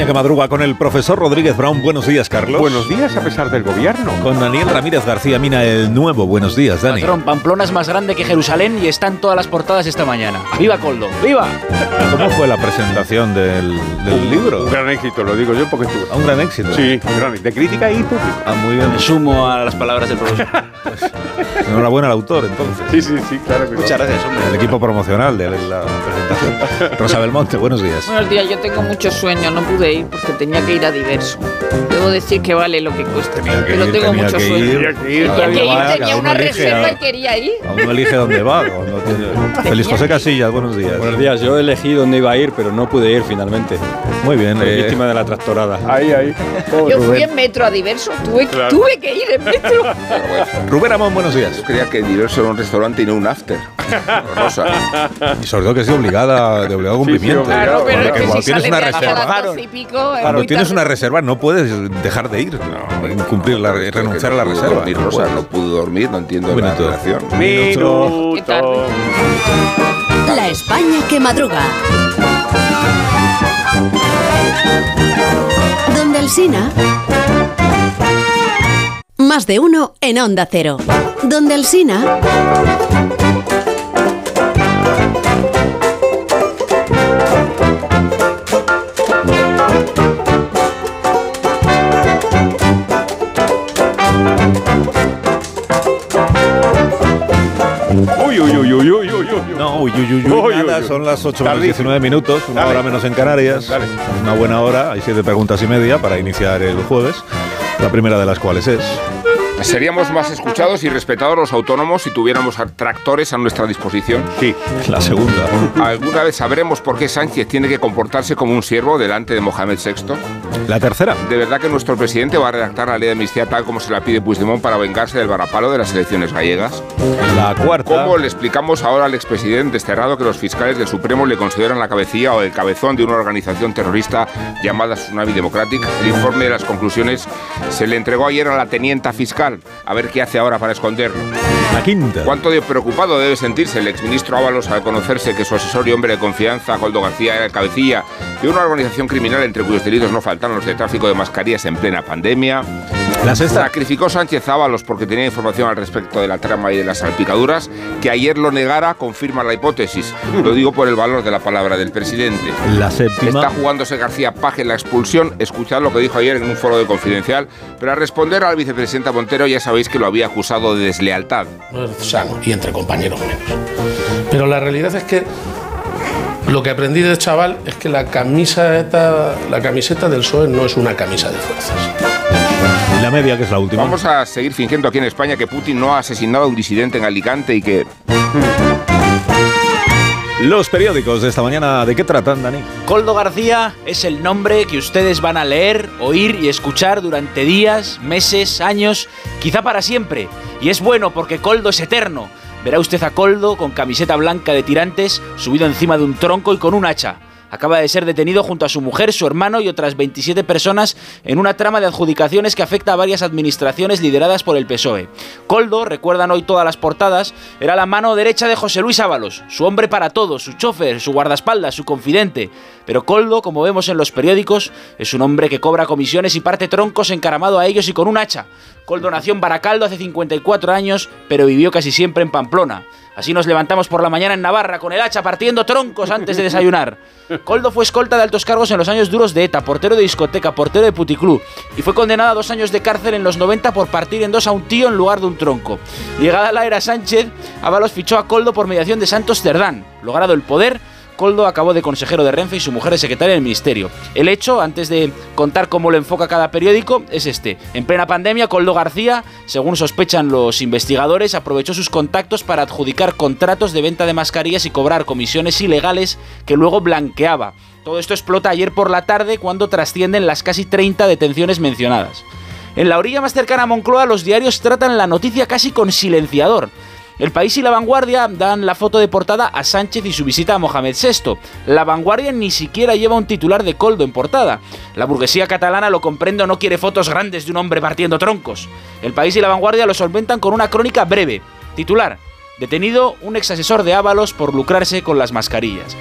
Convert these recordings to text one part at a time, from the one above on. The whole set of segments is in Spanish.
España que madruga con el profesor Rodríguez Brown. Buenos días, Carlos. Buenos días a pesar del gobierno. Con Daniel Ramírez García Mina, el nuevo. Buenos días, Dani. Patrón, Pamplona es más grande que Jerusalén y están todas las portadas esta mañana. ¡Viva Coldo! ¡Viva! ¿Cómo fue la presentación del, del libro? Un gran éxito, lo digo yo porque estuve. Un gran éxito. Sí, un gran de crítica y público. Ah, muy bien. Me sumo a las palabras del profesor. Enhorabuena al autor, entonces. Sí, sí, sí, claro que Muchas gracias, hombre. El equipo promocional de la presentación. Rosa Belmonte, buenos días. Buenos días, yo tengo mucho sueño, no pude ir porque tenía que ir a diverso. Debo decir que vale lo que cuesta, Tenía que pero ir, tengo tenía mucho que sueño. ir. Tenía que ir. Tenía que ir, Cada tenía uno una elige reserva a- y quería ir. A uno elige dónde va. tiene- Feliz José Casillas, buenos días. Buenos días, yo elegí dónde iba a ir, pero no pude ir finalmente. Muy bien. Fui eh, víctima de la tractorada. Ahí, ahí. Yo fui en metro a diverso, tuve, Claro. tuve que ir en metro. Rubén Amón, buenos días. Yo creía que diverso era un restaurante y no un after. Rosa. Y sobre todo que sea obligada, de obligado Sí, sí, cumplimiento. Claro, pero es que cuando si tienes una de reserva. pico, es Claro, muy tienes tarde. una reserva, no puedes dejar de ir, no, cumplir la, renunciar a la reserva. dormir, Rosa, no pudo dormir, no entiendo Un la minuto. relación. Minuto. La España que madruga. Donde el Sina. Más de uno en Onda Cero. Donde el Sina. Uy, uy, uy, uy, uy, uy, uy. No, uy, uy, uy, uy, Uy, nada, uy, uy. son las 8 menos Tardísimo. 19 minutos, una Dale. hora menos en Canarias. Dale. Una buena hora, hay siete preguntas y media para iniciar el jueves. La primera de las cuales es. Seríamos más escuchados y respetados los autónomos si tuviéramos tractores a nuestra disposición. Sí. La segunda. ¿Alguna vez sabremos por qué Sánchez tiene que comportarse como un siervo delante de Mohamed VI? La tercera. ¿De verdad que nuestro presidente va a redactar la ley de amnistía tal como se la pide Puigdemont para vengarse del varapalo de las elecciones gallegas? La cuarta. ¿Cómo le explicamos ahora al expresidente desterrado que los fiscales del Supremo le consideran la cabecilla o el cabezón de una organización terrorista llamada Tsunami Democratic? El informe de las conclusiones se le entregó ayer a la tenienta fiscal. A ver qué hace ahora para esconderlo. La quinta. ¿Cuánto de preocupado debe sentirse el exministro Ábalos al conocerse que su asesor y hombre de confianza, Goldo García, era el cabecilla de una organización criminal entre cuyos delitos no faltan los de tráfico de mascarillas en plena pandemia? La sexta. Sacrificó Sánchez Ábalos porque tenía información al respecto de la trama y de las salpicaduras. Que ayer lo negara confirma la hipótesis. Lo digo por el valor de la palabra del presidente. La séptima. Está jugándose García Paje en la expulsión. Escuchad lo que dijo ayer en un foro de Confidencial. Pero al responder al vicepresidente Montero ya sabéis que lo había acusado de deslealtad. no es sano y entre compañeros menos. Pero la realidad es que lo que aprendí de chaval es que la camisa esta- la camiseta del PSOE no es una camisa de fuerzas. La media, que es la última. Vamos a seguir fingiendo aquí en España que Putin no ha asesinado a un disidente en Alicante y que Los periódicos de esta mañana, ¿de qué tratan, Dani? Coldo García es el nombre que ustedes van a leer, oír y escuchar durante días, meses, años, quizá para siempre. Y es bueno porque Coldo es eterno. Verá usted a Coldo con camiseta blanca de tirantes, subido encima de un tronco y con un hacha. Acaba de ser detenido junto a su mujer, su hermano y otras 27 personas en una trama de adjudicaciones que afecta a varias administraciones lideradas por el PSOE. Coldo, recuerdan hoy todas las portadas, era la mano derecha de José Luis Ábalos, su hombre para todo, su chofer, su guardaespaldas, su confidente. Pero Coldo, como vemos en los periódicos, es un hombre que cobra comisiones y parte troncos encaramado a ellos y con un hacha. Coldo nació en Baracaldo hace 54 años, pero vivió casi siempre en Pamplona. Así nos levantamos por la mañana en Navarra con el hacha partiendo troncos antes de desayunar. Coldo fue escolta de altos cargos en los años duros de ETA, portero de discoteca, portero de puticlub y fue condenado a dos años de cárcel en los 90 por partir en dos a un tío en lugar de un tronco. Llegada la era Sánchez, Ábalos fichó a Coldo por mediación de Santos Cerdán. Logrado el poder, Coldo acabó de consejero de Renfe y su mujer de secretaria del ministerio. El hecho, antes de contar cómo lo enfoca cada periódico, es este. En plena pandemia, Coldo García, según sospechan los investigadores, aprovechó sus contactos para adjudicar contratos de venta de mascarillas y cobrar comisiones ilegales que luego blanqueaba. Todo esto explota ayer por la tarde cuando trascienden las casi 30 detenciones mencionadas. En la orilla más cercana a Moncloa, los diarios tratan la noticia casi con silenciador. El País y La Vanguardia dan la foto de portada a Sánchez y su visita a Mohamed VI. La Vanguardia ni siquiera lleva un titular de Coldo en portada. La burguesía catalana, lo comprendo, no quiere fotos grandes de un hombre partiendo troncos. El País y La Vanguardia lo solventan con una crónica breve. Titular. Detenido un ex asesor de Ábalos por lucrarse con las mascarillas.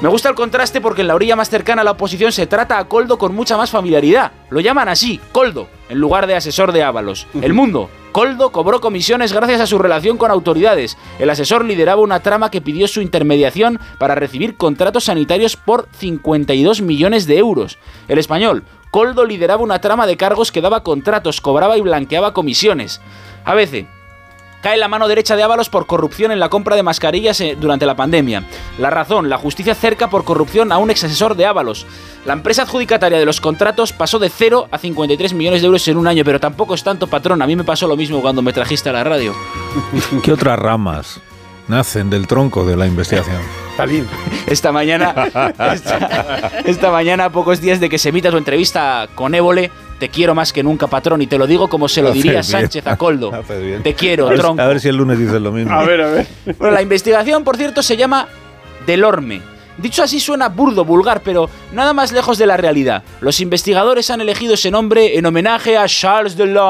Me gusta el contraste porque en la orilla más cercana a la oposición se trata a Coldo con mucha más familiaridad. Lo llaman así, Coldo, en lugar de asesor de Ábalos. El mundo. Coldo cobró comisiones gracias a su relación con autoridades. El asesor lideraba una trama que pidió su intermediación para recibir contratos sanitarios por 52 millones de euros. El español. Coldo lideraba una trama de cargos que daba contratos, cobraba y blanqueaba comisiones. A veces, cae la mano derecha de Ábalos por corrupción en la compra de mascarillas eh, durante la pandemia. La razón, la justicia cerca por corrupción a un ex asesor de Ábalos. La empresa adjudicataria de los contratos pasó de 0 a 53 millones de euros en un año, pero tampoco es tanto patrón. A mí me pasó lo mismo cuando me trajiste a la radio. ¿Qué otras ramas nacen del tronco de la investigación? Esta mañana, esta, esta mañana, a pocos días de que se emita tu entrevista con Évole, te quiero más que nunca, patrón, y te lo digo como se lo diría. Sánchez a Coldo. Te quiero, a ver, tronco. a ver si el lunes dices lo mismo. A ver, a ver. Bueno, la investigación, por cierto, se llama Delorme. Dicho así suena burdo, vulgar, pero nada más lejos de la realidad. Los investigadores han elegido ese nombre en homenaje a Charles Delorme,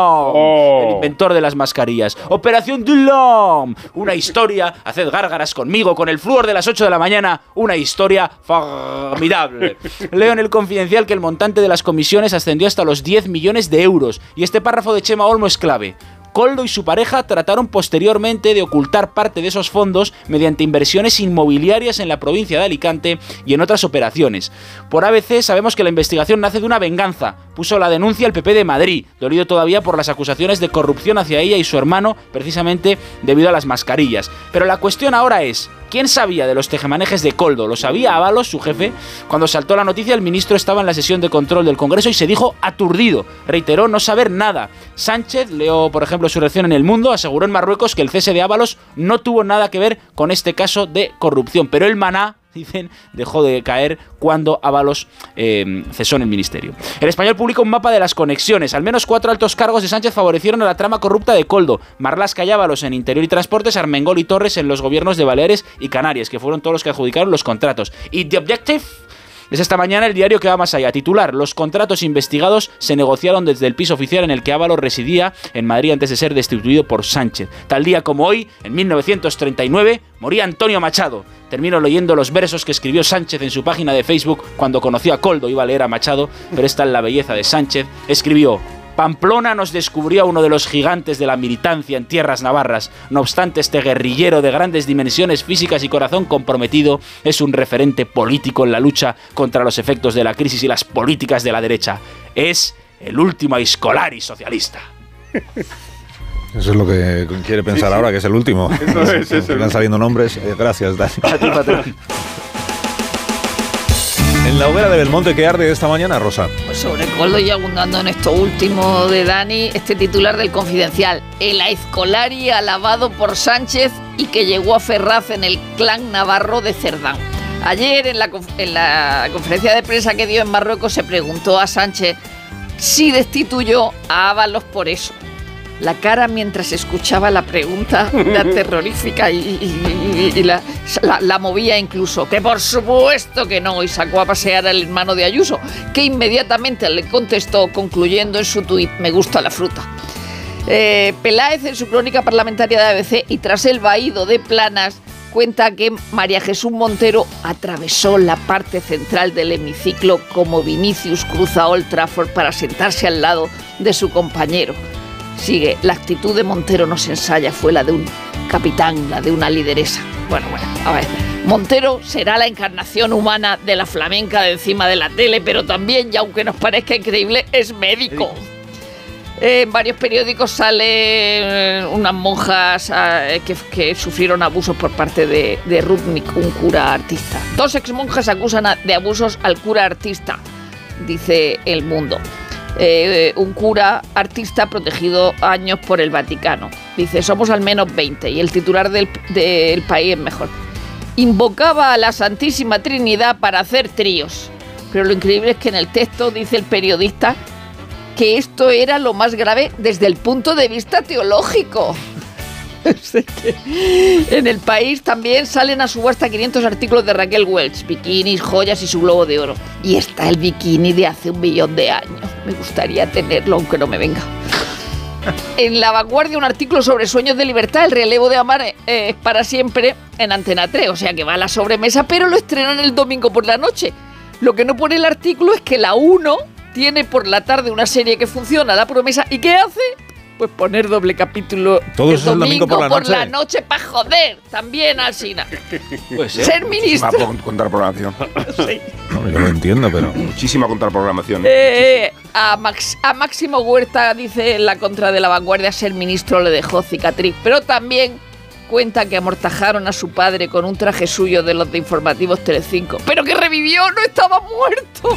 Oh. el inventor de las mascarillas. Operación Delorme, una historia, haced gárgaras conmigo con el flúor de las 8 de la mañana, una historia formidable. Leo en el confidencial que el montante de las comisiones ascendió hasta los 10 millones de euros, y este párrafo de Chema Olmo es clave. Coldo y su pareja trataron posteriormente de ocultar parte de esos fondos mediante inversiones inmobiliarias en la provincia de Alicante y en otras operaciones. Por ABC sabemos que la investigación nace de una venganza. Puso la denuncia el PP de Madrid, dolido todavía por las acusaciones de corrupción hacia ella y su hermano, precisamente debido a las mascarillas. Pero la cuestión ahora es, ¿Quién sabía de los tejemanejes de Coldo? ¿Lo sabía Ábalos, su jefe? Cuando saltó la noticia, el ministro estaba en la sesión de control del Congreso y se dijo aturdido. Reiteró no saber nada. Sánchez, leo por ejemplo su reacción en El Mundo, aseguró en Marruecos que el cese de Ábalos no tuvo nada que ver con este caso de corrupción. Pero el maná dicen, dejó de caer cuando Ábalos eh, cesó en el ministerio. El español publica un mapa de las conexiones. Al menos cuatro altos cargos de Sánchez favorecieron a la trama corrupta de Coldo. Marlasca y Ábalos en Interior y Transportes, Armengol y Torres en los gobiernos de Baleares y Canarias, que fueron todos los que adjudicaron los contratos. Y The Objective es esta mañana el diario que va más allá. Titular: Los contratos investigados se negociaron desde el piso oficial en el que Ábalos residía en Madrid antes de ser destituido por Sánchez. Tal día como hoy, en 1939, moría Antonio Machado. Termino leyendo los versos que escribió Sánchez en su página de Facebook cuando conoció a Coldo. Iba a leer a Machado, pero esta es la belleza de Sánchez. Escribió. Pamplona nos descubrió a uno de los gigantes de la militancia en tierras navarras. No obstante, este guerrillero de grandes dimensiones físicas y corazón comprometido es un referente político en la lucha contra los efectos de la crisis y las políticas de la derecha. Es el último Aiscolari socialista. Eso es lo que quiere pensar ahora, que es el último. Eso es, es Que el- van saliendo nombres. Eh, Gracias, Dani. En la hoguera de Belmonte que arde esta mañana, Rosa. Pues sobre Coldo y abundando en esto último de Dani, este titular del Confidencial, el Aizcolari alabado por Sánchez y que llegó a Ferraz en el clan navarro de Cerdán. Ayer en la, en la conferencia de prensa que dio en Marruecos se preguntó a Sánchez si destituyó a Ábalos por eso. La cara mientras escuchaba la pregunta era terrorífica y, y- y- y la, la- la movía incluso. Que por supuesto que no, y sacó a pasear al hermano de Ayuso, que inmediatamente le contestó concluyendo en su tuit, me gusta la fruta. Eh, Peláez en su crónica parlamentaria de ABC y tras el vaído de Planas cuenta que María Jesús Montero atravesó la parte central del hemiciclo como Vinicius cruza Old Trafford para sentarse al lado de su compañero. Sigue, la actitud de Montero no se ensaya, fue la de un capitán, la de una lideresa. Bueno, bueno, a ver. Montero será la encarnación humana de la flamenca de encima de la tele, pero también, y aunque nos parezca increíble, es médico. Eh, En varios periódicos salen unas monjas eh, que, que sufrieron abusos por parte de, de Rudnick, un cura artista. Dos exmonjas acusan a- de abusos al cura artista, dice El Mundo. Eh, un cura artista protegido años por el Vaticano. Dice, somos al menos 20 y el titular del, del país es mejor. Invocaba a la Santísima Trinidad para hacer tríos. Pero lo increíble es que en el texto dice el periodista que esto era lo más grave desde el punto de vista teológico. En el país también salen a subasta 500 artículos de Raquel Welch, bikinis, joyas y su globo de oro. Y está el bikini de hace un millón de años. Me gustaría tenerlo, aunque no me venga. En La Vanguardia un artículo sobre sueños de libertad, el relevo de amar eh, es para siempre en Antena 3, o sea que va a la sobremesa, pero lo estrenan el domingo por la noche. Lo que no pone el artículo es que la 1 tiene por la tarde una serie que funciona, La Promesa, ¿y qué hace? Pues poner doble capítulo Todo el eso es el domingo por la noche. la noche para joder, también al Sina. Pues, ¿eh? Ser ministro. Muchísima contraprogramación. No, yo lo entiendo, pero. Muchísima contraprogramación. Eh, a, Max- a Máximo Huerta dice en la contra de la vanguardia ser ministro le dejó cicatriz, pero también cuenta que amortajaron a su padre con un traje suyo de los de informativos Telecinco, pero que revivió, no estaba muerto.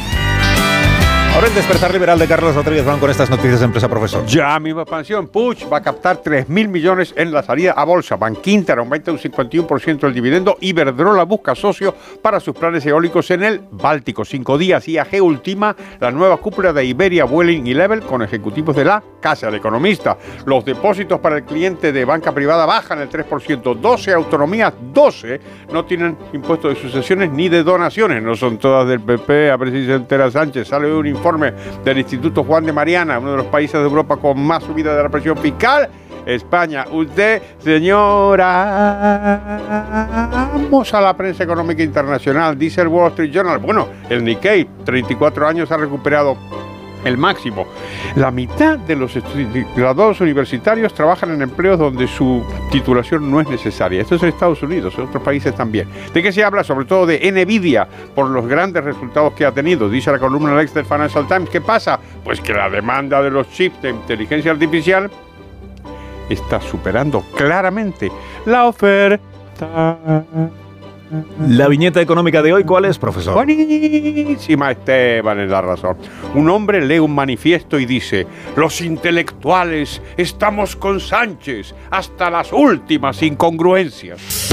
Ahora el despertar liberal de Carlos Rodríguez Brown con estas noticias de empresa profesor. Ya misma expansión. Puig va a captar 3.000 millones en la salida a bolsa. Bankinter aumenta un 51% el dividendo. Iberdrola busca socio para sus planes eólicos en el Báltico. Cinco días. IAG ultima la nueva cúpula de Iberia, Vueling y Level con ejecutivos de la Casa del Economista. Los depósitos para el cliente de banca privada bajan el 3%. 12 autonomías, 12 no tienen impuesto de sucesiones ni de donaciones. No son todas del PP. A entera Sánchez. Sale un informe del Instituto Juan de Mariana, uno de los países de Europa con más subida de la presión fiscal. España, usted, señora, vamos a la prensa económica internacional, dice el Wall Street Journal. Bueno, el Nikkei, 34 años, ha recuperado el máximo. La mitad de los graduados universitarios trabajan en empleos donde su titulación no es necesaria. Esto es en Estados Unidos, en otros países también. ¿De qué se habla? Sobre todo de Nvidia, por los grandes resultados que ha tenido. Dice la columna Lex del Financial Times. ¿Qué pasa? Pues que la demanda de los chips de inteligencia artificial está superando claramente la oferta. La viñeta económica de hoy, ¿cuál es, profesor? Buenísima, Esteban, es la razón. Un hombre lee un manifiesto y dice, los intelectuales estamos con Sánchez hasta las últimas incongruencias.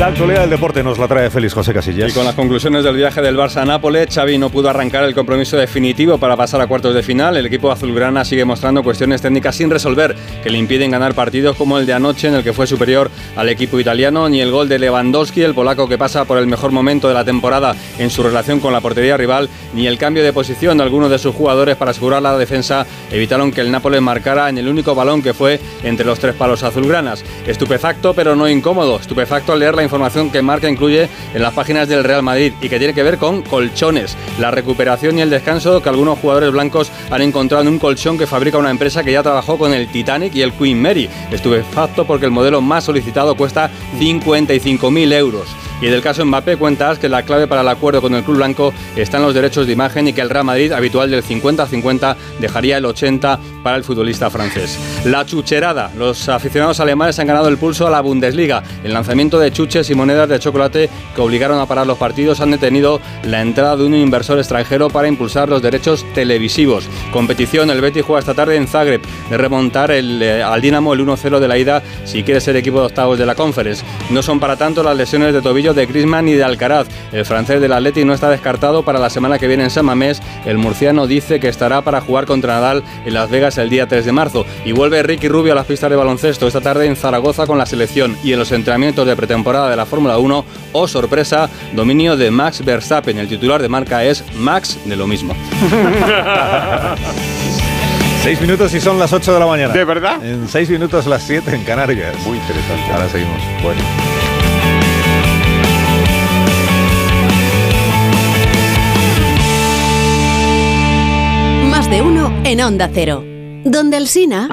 La actualidad del deporte nos la trae Félix José Casillas. Y con las conclusiones del viaje del Barça a Nápoles, Xavi no pudo arrancar el compromiso definitivo para pasar a cuartos de final. El equipo azulgrana sigue mostrando cuestiones técnicas sin resolver que le impiden ganar partidos como el de anoche en el que fue superior al equipo italiano, ni el gol de Lewandowski, el polaco que pasa por el mejor momento de la temporada en su relación con la portería rival, ni el cambio de posición de algunos de sus jugadores para asegurar la defensa evitaron que el Nápoles marcara en el único balón que fue entre los tres palos azulgranas. Estupefacto pero no incómodo, estupefacto al leer la información que Marca incluye en las páginas del Real Madrid y que tiene que ver con colchones, la recuperación y el descanso que algunos jugadores blancos han encontrado en un colchón que fabrica una empresa que ya trabajó con el Titanic y el Queen Mary. Estupefacto porque el modelo más solicitado cuesta 55.000 euros. Y del caso Mbappé cuentas que la clave para el acuerdo con el club blanco está en los derechos de imagen y que el Real Madrid, habitual del 50-50, dejaría el 80 para el futbolista francés. La chucherada. Los aficionados alemanes han ganado el pulso a la Bundesliga. El lanzamiento de chuches y monedas de chocolate que obligaron a parar los partidos han detenido la entrada de un inversor extranjero para impulsar los derechos televisivos. Competición, el Betis juega esta tarde en Zagreb de remontar eh, al Dinamo el 1-0 de la ida si quiere ser equipo de octavos de la Conference. No son para tanto las lesiones de tobillo de Griezmann y de Alcaraz. El francés del Atleti no está descartado para la semana que viene en San Mamés. El murciano dice que estará para jugar contra Nadal en Las Vegas el día 3 de marzo. Y vuelve Ricky Rubio a las pistas de baloncesto esta tarde en Zaragoza con la selección y en los entrenamientos de pretemporada de la Fórmula 1. O sorpresa, dominio de Max Verstappen. El titular de marca es Max de lo mismo. Seis minutos y son las 8 de la mañana. ¿De verdad? En seis minutos las 7 en Canarias. Muy interesante. Ahora seguimos. Bueno. De uno en Onda Cero. Donde el Sina.